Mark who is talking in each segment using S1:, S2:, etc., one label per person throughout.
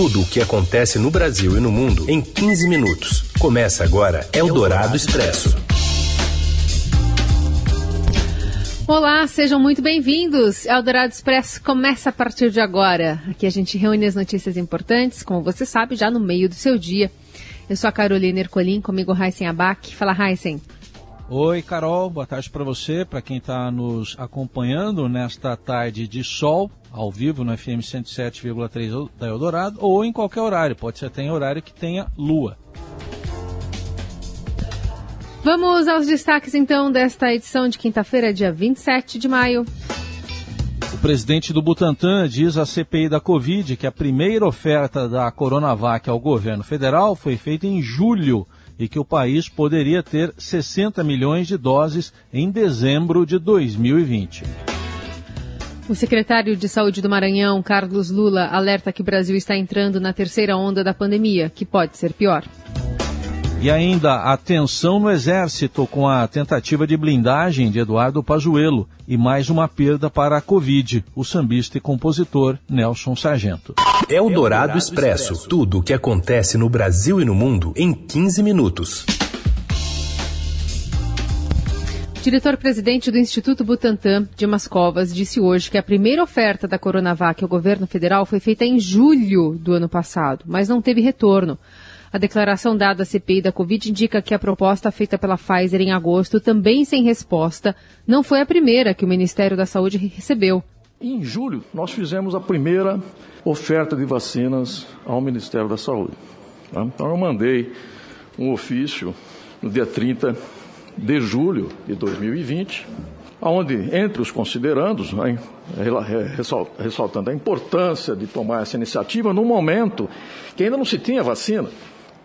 S1: Tudo o que acontece no Brasil e no mundo em 15 minutos. Começa agora Eldorado Expresso.
S2: Olá, sejam muito bem-vindos. Eldorado Expresso começa a partir de agora. Aqui a gente reúne as notícias importantes, como você sabe, já no meio do seu dia. Eu sou a Carolina Ercolim, comigo Heisen Abac. Fala, Heisen.
S3: Oi, Carol, boa tarde para você, para quem está nos acompanhando nesta tarde de sol, ao vivo no FM 107,3 da Eldorado, ou em qualquer horário, pode ser até em horário que tenha lua.
S2: Vamos aos destaques então desta edição de quinta-feira, dia 27 de maio.
S3: O presidente do Butantan diz à CPI da Covid que a primeira oferta da Coronavac ao governo federal foi feita em julho e que o país poderia ter 60 milhões de doses em dezembro de 2020.
S2: O secretário de Saúde do Maranhão, Carlos Lula, alerta que o Brasil está entrando na terceira onda da pandemia, que pode ser pior.
S3: E ainda a tensão no Exército com a tentativa de blindagem de Eduardo Pazuello e mais uma perda para a Covid, o sambista e compositor Nelson Sargento.
S1: É o Dourado Expresso, tudo o que acontece no Brasil e no mundo em 15 minutos.
S2: Diretor-presidente do Instituto Butantan, Dimas Covas, disse hoje que a primeira oferta da Coronavac ao governo federal foi feita em julho do ano passado, mas não teve retorno. A declaração dada à CPI da Covid indica que a proposta feita pela Pfizer em agosto, também sem resposta, não foi a primeira que o Ministério da Saúde recebeu.
S4: Em julho, nós fizemos a primeira oferta de vacinas ao Ministério da Saúde. Tá? Então, eu mandei um ofício no dia 30 de julho de 2020, onde, entre os considerandos, ressaltando a importância de tomar essa iniciativa no momento que ainda não se tinha vacina.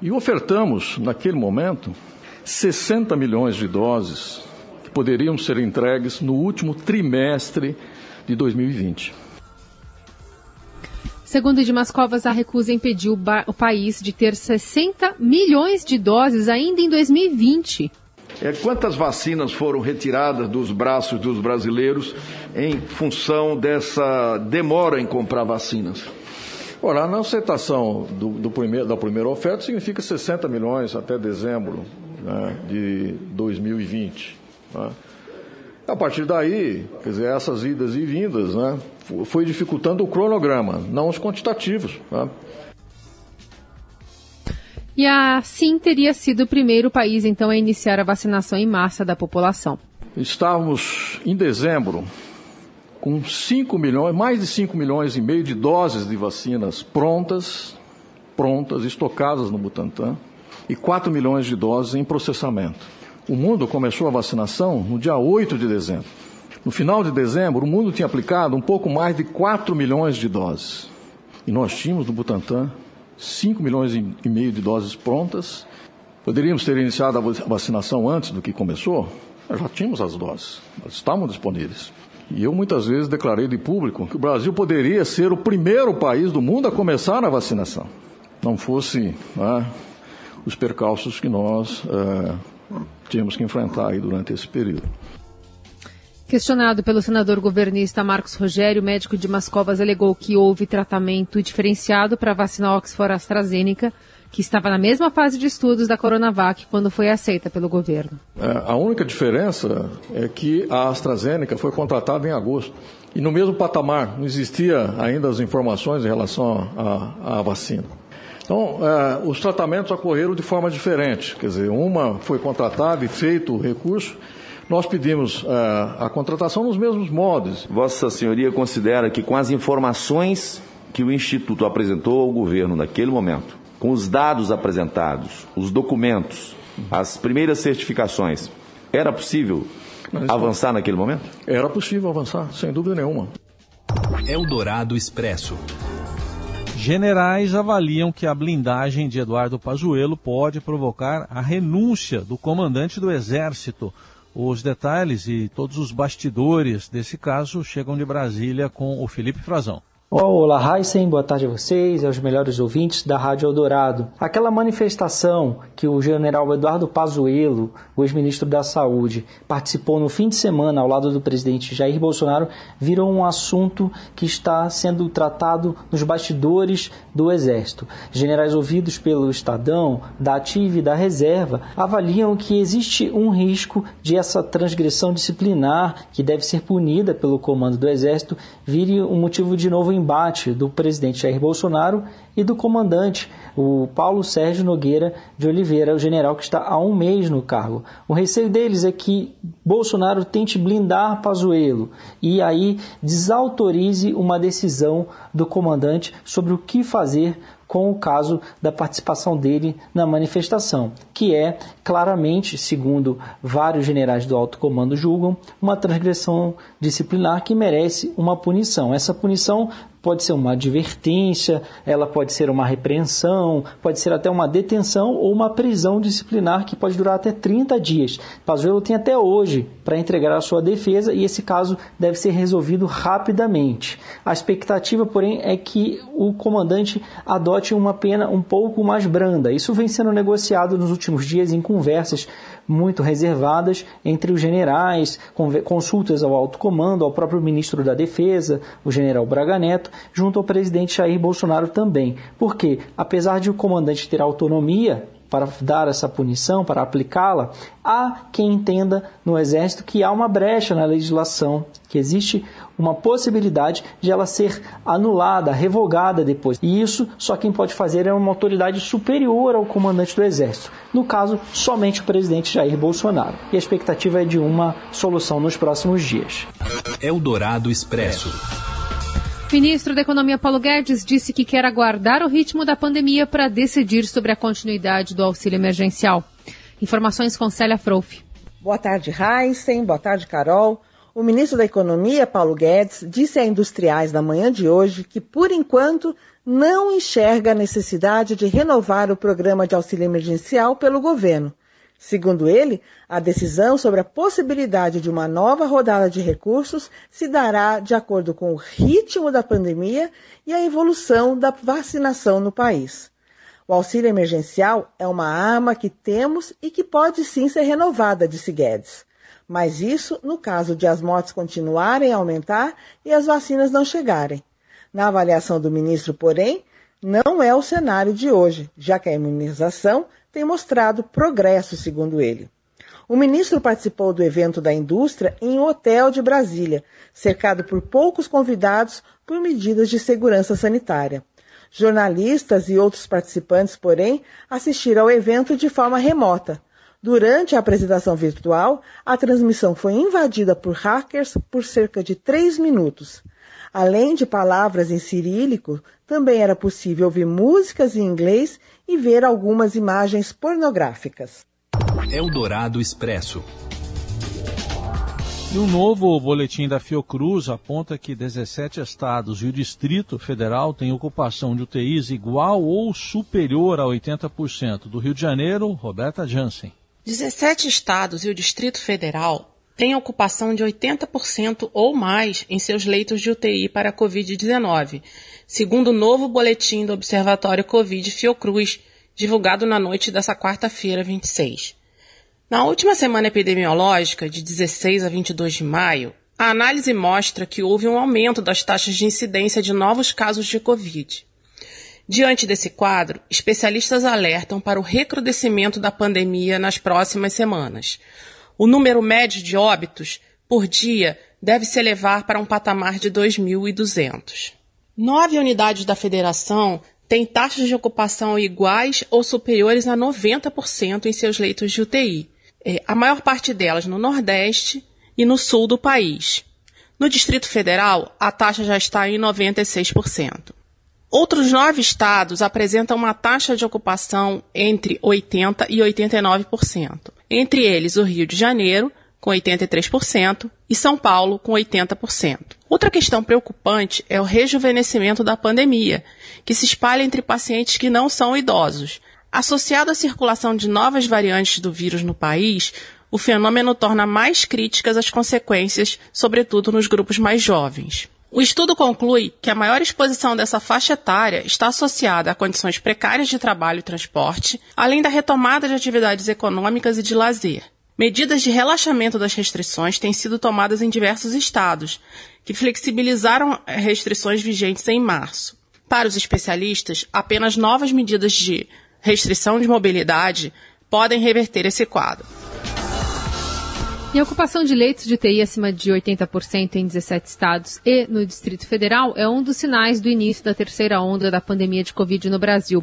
S4: E ofertamos, naquele momento, 60 milhões de doses que poderiam ser entregues no último trimestre de 2020.
S2: Segundo Dimas Covas, a recusa impediu o, o país de ter 60 milhões de doses ainda em 2020.
S5: É, quantas vacinas foram retiradas dos braços dos brasileiros em função dessa demora em comprar vacinas?
S4: Ora, a aceitação do, do primeiro, da primeira oferta significa 60 milhões até dezembro né, de 2020. Né? A partir daí, quer dizer, essas idas e vindas né, foi dificultando o cronograma, não os quantitativos. Né?
S2: E assim teria sido o primeiro país, então, a iniciar a vacinação em massa da população.
S4: Estávamos em dezembro com 5 milhões, mais de 5 milhões e meio de doses de vacinas prontas, prontas, estocadas no Butantan, e 4 milhões de doses em processamento. O mundo começou a vacinação no dia 8 de dezembro. No final de dezembro, o mundo tinha aplicado um pouco mais de 4 milhões de doses. E nós tínhamos no Butantan 5 milhões e meio de doses prontas. Poderíamos ter iniciado a vacinação antes do que começou? Já tínhamos as doses, elas estavam disponíveis. E eu muitas vezes declarei de público que o Brasil poderia ser o primeiro país do mundo a começar a vacinação, não fosse né, os percalços que nós é, tínhamos que enfrentar aí durante esse período.
S2: Questionado pelo senador governista Marcos Rogério, o médico de Mascovas alegou que houve tratamento diferenciado para a vacina Oxford AstraZeneca que estava na mesma fase de estudos da Coronavac quando foi aceita pelo governo.
S4: É, a única diferença é que a AstraZeneca foi contratada em agosto. E no mesmo patamar, não existia ainda as informações em relação à vacina. Então, é, os tratamentos ocorreram de forma diferente. Quer dizer, uma foi contratada e feito o recurso, nós pedimos é, a contratação nos mesmos modos.
S5: Vossa Senhoria considera que com as informações que o Instituto apresentou ao governo naquele momento, com os dados apresentados, os documentos, as primeiras certificações, era possível Mas, avançar naquele momento?
S4: Era possível avançar, sem dúvida nenhuma.
S1: Eldorado Expresso.
S3: Generais avaliam que a blindagem de Eduardo Pazuello pode provocar a renúncia do comandante do Exército. Os detalhes e todos os bastidores desse caso chegam de Brasília com o Felipe Frazão.
S6: Olá, Heisen, boa tarde a vocês e aos melhores ouvintes da Rádio Eldorado. Aquela manifestação que o general Eduardo Pazuello, o ex-ministro da Saúde, participou no fim de semana ao lado do presidente Jair Bolsonaro, virou um assunto que está sendo tratado nos bastidores do Exército. Generais ouvidos pelo Estadão, da Ativa e da Reserva avaliam que existe um risco de essa transgressão disciplinar, que deve ser punida pelo comando do Exército, vire um motivo de novo embate do presidente Jair Bolsonaro e do comandante, o Paulo Sérgio Nogueira de Oliveira, o general que está há um mês no cargo. O receio deles é que Bolsonaro tente blindar Pazuello e aí desautorize uma decisão do comandante sobre o que fazer com o caso da participação dele na manifestação, que é claramente, segundo vários generais do alto comando julgam, uma transgressão disciplinar que merece uma punição. Essa punição pode ser uma advertência, ela pode ser uma repreensão, pode ser até uma detenção ou uma prisão disciplinar que pode durar até 30 dias. Pazuello tem até hoje para entregar a sua defesa e esse caso deve ser resolvido rapidamente. A expectativa, porém, é que o comandante adote uma pena um pouco mais branda. Isso vem sendo negociado nos últimos dias em conversas muito reservadas entre os generais, consultas ao alto comando, ao próprio ministro da Defesa, o general Braga Neto, junto ao presidente Jair Bolsonaro também. Porque, apesar de o comandante ter autonomia para dar essa punição, para aplicá-la, há quem entenda no Exército que há uma brecha na legislação, que existe uma possibilidade de ela ser anulada, revogada depois. E isso só quem pode fazer é uma autoridade superior ao comandante do Exército. No caso, somente o presidente Jair Bolsonaro. E a expectativa é de uma solução nos próximos dias.
S1: Eldorado Expresso.
S2: Ministro da Economia Paulo Guedes disse que quer aguardar o ritmo da pandemia para decidir sobre a continuidade do auxílio emergencial. Informações com Célia Frouf.
S7: Boa tarde, Heisen. Boa tarde, Carol. O ministro da Economia, Paulo Guedes, disse a industriais na manhã de hoje que, por enquanto, não enxerga a necessidade de renovar o programa de auxílio emergencial pelo governo Segundo ele, a decisão sobre a possibilidade de uma nova rodada de recursos se dará de acordo com o ritmo da pandemia e a evolução da vacinação no país. O auxílio emergencial é uma arma que temos e que pode sim ser renovada, disse Guedes. Mas isso no caso de as mortes continuarem a aumentar e as vacinas não chegarem. Na avaliação do ministro, porém, não é o cenário de hoje, já que a imunização tem mostrado progresso, segundo ele. O ministro participou do evento da indústria em um hotel de Brasília, cercado por poucos convidados por medidas de segurança sanitária. Jornalistas e outros participantes, porém, assistiram ao evento de forma remota. Durante a apresentação virtual, a transmissão foi invadida por hackers por cerca de três minutos. Além de palavras em cirílico, também era possível ouvir músicas em inglês e ver algumas imagens pornográficas.
S1: Eldorado Expresso.
S3: E um novo boletim da Fiocruz aponta que 17 estados e o Distrito Federal têm ocupação de UTIs igual ou superior a 80%. Do Rio de Janeiro, Roberta Jansen.
S8: 17 estados e o Distrito Federal têm ocupação de 80% ou mais em seus leitos de UTI para a Covid-19 segundo o novo boletim do Observatório Covid Fiocruz, divulgado na noite dessa quarta-feira, 26. Na última semana epidemiológica, de 16 a 22 de maio, a análise mostra que houve um aumento das taxas de incidência de novos casos de Covid. Diante desse quadro, especialistas alertam para o recrudescimento da pandemia nas próximas semanas. O número médio de óbitos por dia deve se elevar para um patamar de 2.200. Nove unidades da federação têm taxas de ocupação iguais ou superiores a 90% em seus leitos de UTI. É, a maior parte delas no Nordeste e no Sul do país. No Distrito Federal, a taxa já está em 96%. Outros nove estados apresentam uma taxa de ocupação entre 80% e 89%. Entre eles, o Rio de Janeiro, com 83%, e São Paulo, com 80%. Outra questão preocupante é o rejuvenescimento da pandemia, que se espalha entre pacientes que não são idosos. Associado à circulação de novas variantes do vírus no país, o fenômeno torna mais críticas as consequências, sobretudo nos grupos mais jovens. O estudo conclui que a maior exposição dessa faixa etária está associada a condições precárias de trabalho e transporte, além da retomada de atividades econômicas e de lazer. Medidas de relaxamento das restrições têm sido tomadas em diversos estados, que flexibilizaram restrições vigentes em março. Para os especialistas, apenas novas medidas de restrição de mobilidade podem reverter esse quadro.
S2: E a ocupação de leitos de UTI acima de 80% em 17 estados e no Distrito Federal é um dos sinais do início da terceira onda da pandemia de Covid no Brasil.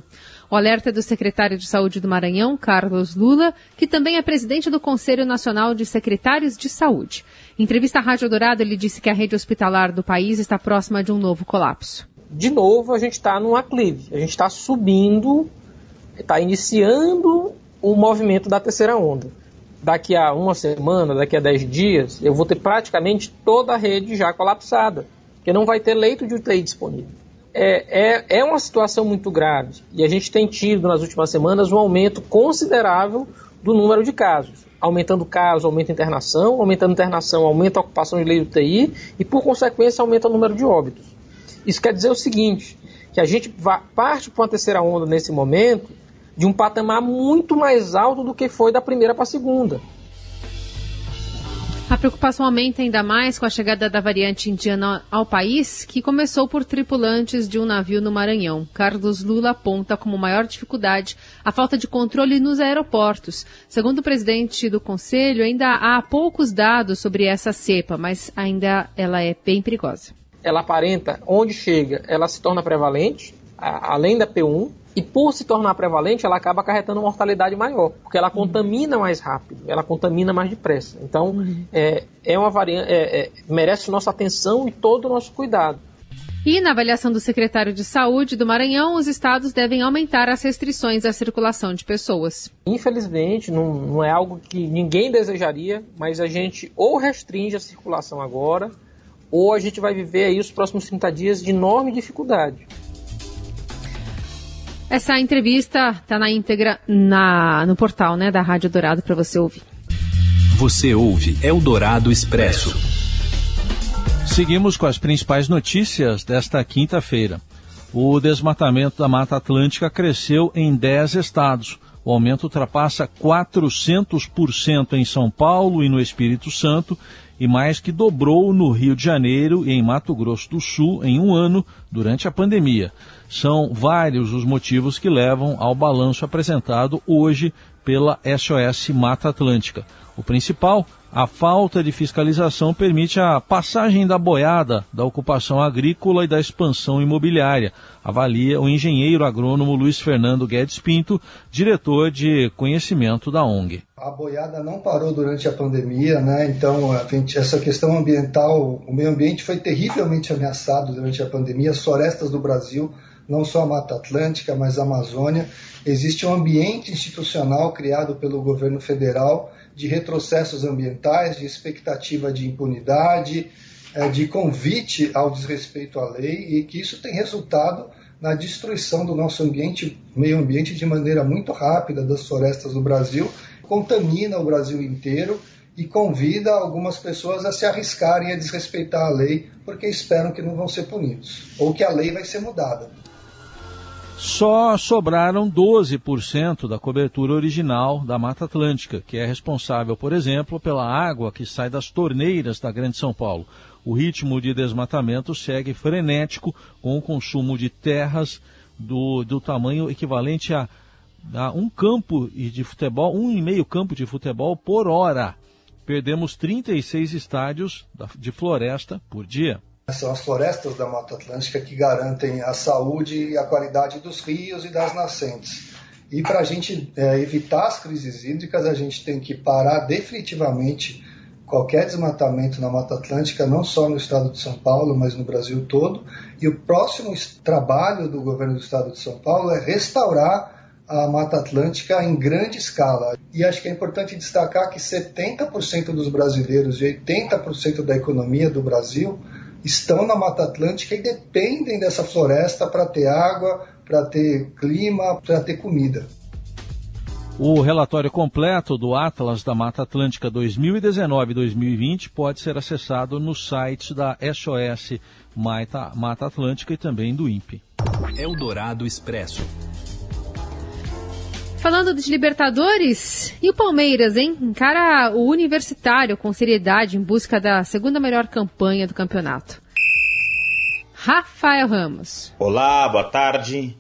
S2: O alerta é do secretário de Saúde do Maranhão, Carlos Lula, que também é presidente do Conselho Nacional de Secretários de Saúde. Em entrevista à Rádio Dourado, ele disse que a rede hospitalar do país está próxima de um novo colapso.
S9: De novo, a gente está num aclive, a gente está subindo, está iniciando o movimento da terceira onda daqui a uma semana, daqui a dez dias, eu vou ter praticamente toda a rede já colapsada, porque não vai ter leito de UTI disponível. É, é, é uma situação muito grave e a gente tem tido nas últimas semanas um aumento considerável do número de casos. Aumentando casos, aumenta a internação, aumentando a internação, aumenta a ocupação de leito de UTI e, por consequência, aumenta o número de óbitos. Isso quer dizer o seguinte, que a gente parte para uma terceira onda nesse momento de um patamar muito mais alto do que foi da primeira para a segunda.
S2: A preocupação aumenta ainda mais com a chegada da variante indiana ao país, que começou por tripulantes de um navio no Maranhão. Carlos Lula aponta como maior dificuldade a falta de controle nos aeroportos. Segundo o presidente do conselho, ainda há poucos dados sobre essa cepa, mas ainda ela é bem perigosa.
S9: Ela aparenta, onde chega, ela se torna prevalente, além da P1, e por se tornar prevalente, ela acaba acarretando uma mortalidade maior, porque ela contamina mais rápido, ela contamina mais depressa. Então, uhum. é, é uma variante, é, é, merece nossa atenção e todo o nosso cuidado.
S2: E na avaliação do secretário de Saúde do Maranhão, os estados devem aumentar as restrições à circulação de pessoas.
S9: Infelizmente, não, não é algo que ninguém desejaria, mas a gente ou restringe a circulação agora, ou a gente vai viver aí os próximos 30 dias de enorme dificuldade.
S2: Essa entrevista está na íntegra na, no portal né, da Rádio Dourado para você ouvir.
S1: Você ouve Eldorado Expresso.
S3: Seguimos com as principais notícias desta quinta-feira. O desmatamento da Mata Atlântica cresceu em 10 estados. O aumento ultrapassa 400% em São Paulo e no Espírito Santo e mais que dobrou no Rio de Janeiro e em Mato Grosso do Sul em um ano durante a pandemia. São vários os motivos que levam ao balanço apresentado hoje pela SOS Mata Atlântica. O principal, a falta de fiscalização permite a passagem da boiada da ocupação agrícola e da expansão imobiliária, avalia o engenheiro agrônomo Luiz Fernando Guedes Pinto, diretor de conhecimento da ONG.
S10: A boiada não parou durante a pandemia, né? então gente, essa questão ambiental, o meio ambiente foi terrivelmente ameaçado durante a pandemia, as florestas do Brasil não só a Mata Atlântica, mas a Amazônia. Existe um ambiente institucional criado pelo governo federal de retrocessos ambientais, de expectativa de impunidade, eh, de convite ao desrespeito à lei e que isso tem resultado na destruição do nosso ambiente, meio ambiente de maneira muito rápida das florestas do Brasil, contamina o Brasil inteiro e convida algumas pessoas a se arriscarem a desrespeitar a lei porque esperam que não vão ser punidos ou que a lei vai ser mudada
S3: só sobraram 12% da cobertura original da Mata Atlântica, que é responsável, por exemplo, pela água que sai das torneiras da Grande São Paulo. O ritmo de desmatamento segue frenético, com o consumo de terras do, do tamanho equivalente a, a um campo de futebol, um e meio campo de futebol por hora. Perdemos 36 estádios de floresta por dia.
S10: São as florestas da Mata Atlântica que garantem a saúde e a qualidade dos rios e das nascentes. E para a gente é, evitar as crises hídricas, a gente tem que parar definitivamente qualquer desmatamento na Mata Atlântica, não só no estado de São Paulo, mas no Brasil todo. E o próximo trabalho do governo do estado de São Paulo é restaurar a Mata Atlântica em grande escala. E acho que é importante destacar que 70% dos brasileiros e 80% da economia do Brasil estão na Mata Atlântica e dependem dessa floresta para ter água, para ter clima, para ter comida.
S3: O relatório completo do Atlas da Mata Atlântica 2019-2020 pode ser acessado no site da SOS Mata, Mata Atlântica e também do INPE.
S1: Eldorado Expresso.
S2: Falando de Libertadores, e o Palmeiras, hein? Encara o Universitário com seriedade em busca da segunda melhor campanha do campeonato. Rafael Ramos.
S11: Olá, boa tarde.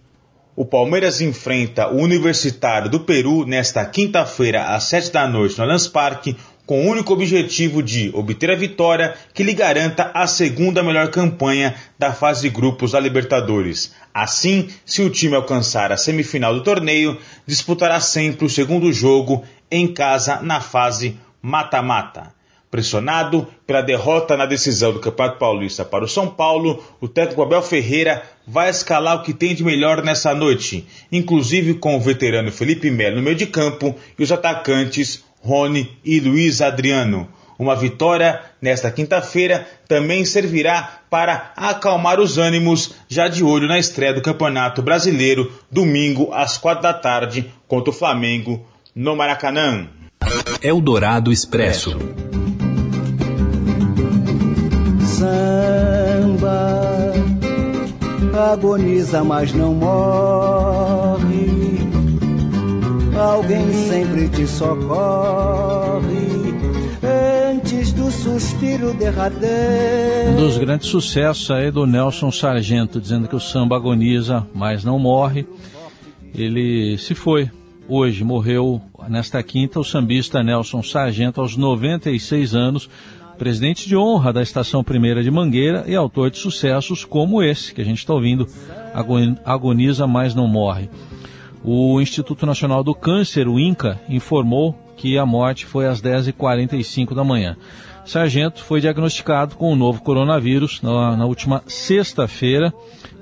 S11: O Palmeiras enfrenta o Universitário do Peru nesta quinta-feira, às sete da noite, no Allianz Parque, com o único objetivo de obter a vitória que lhe garanta a segunda melhor campanha da fase de grupos da Libertadores. Assim, se o time alcançar a semifinal do torneio, disputará sempre o segundo jogo em casa na fase mata-mata. Pressionado pela derrota na decisão do Campeonato Paulista para o São Paulo, o técnico Abel Ferreira vai escalar o que tem de melhor nessa noite, inclusive com o veterano Felipe Melo no meio de campo e os atacantes Rony e Luiz Adriano. Uma vitória nesta quinta-feira também servirá para acalmar os ânimos, já de olho na estreia do Campeonato Brasileiro, domingo às quatro da tarde, contra o Flamengo, no Maracanã.
S1: Eldorado Expresso.
S12: Samba agoniza, mas não morre. Alguém sempre te socorre antes do suspiro derradeiro.
S3: Um dos grandes sucessos aí do Nelson Sargento, dizendo que o samba agoniza, mas não morre. Ele se foi hoje, morreu nesta quinta o sambista Nelson Sargento aos 96 anos presidente de honra da Estação Primeira de Mangueira e autor de sucessos como esse que a gente está ouvindo, Agoniza Mas Não Morre. O Instituto Nacional do Câncer, o INCA, informou que a morte foi às 10h45 da manhã. Sargento foi diagnosticado com o novo coronavírus na, na última sexta-feira,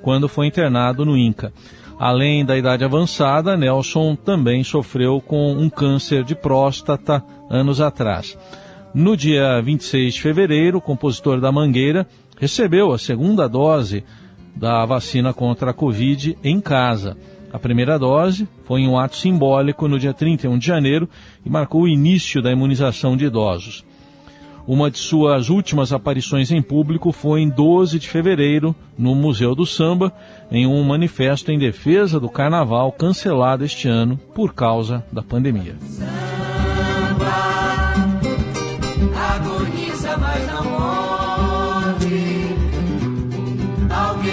S3: quando foi internado no INCA. Além da idade avançada, Nelson também sofreu com um câncer de próstata anos atrás. No dia 26 de fevereiro, o compositor da Mangueira recebeu a segunda dose da vacina contra a Covid em casa. A primeira dose foi em um ato simbólico no dia 31 de janeiro e marcou o início da imunização de idosos. Uma de suas últimas aparições em público foi em 12 de fevereiro, no Museu do Samba, em um manifesto em defesa do carnaval cancelado este ano por causa da pandemia.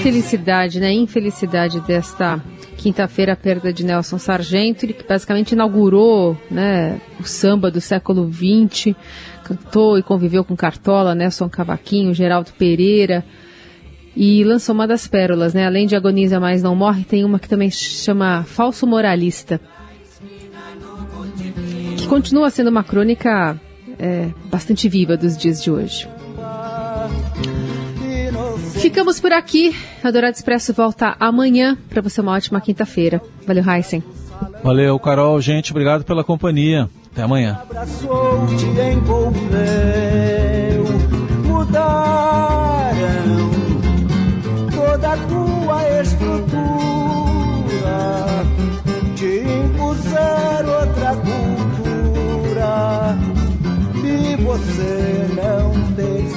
S2: Felicidade, né? Infelicidade desta quinta-feira, a perda de Nelson Sargento, ele que basicamente inaugurou né, o samba do século XX, cantou e conviveu com Cartola, Nelson Cavaquinho, Geraldo Pereira, e lançou uma das pérolas, né? Além de Agoniza Mas Não Morre, tem uma que também chama Falso Moralista, que continua sendo uma crônica é, bastante viva dos dias de hoje. Ficamos por aqui. A Dourado Expresso volta amanhã. Para você, uma ótima quinta-feira. Valeu, Heisen.
S3: Valeu, Carol. Gente, obrigado pela companhia. Até amanhã.
S12: Mudaram toda a tua estrutura, te impuseram outra cultura e você não percebeu.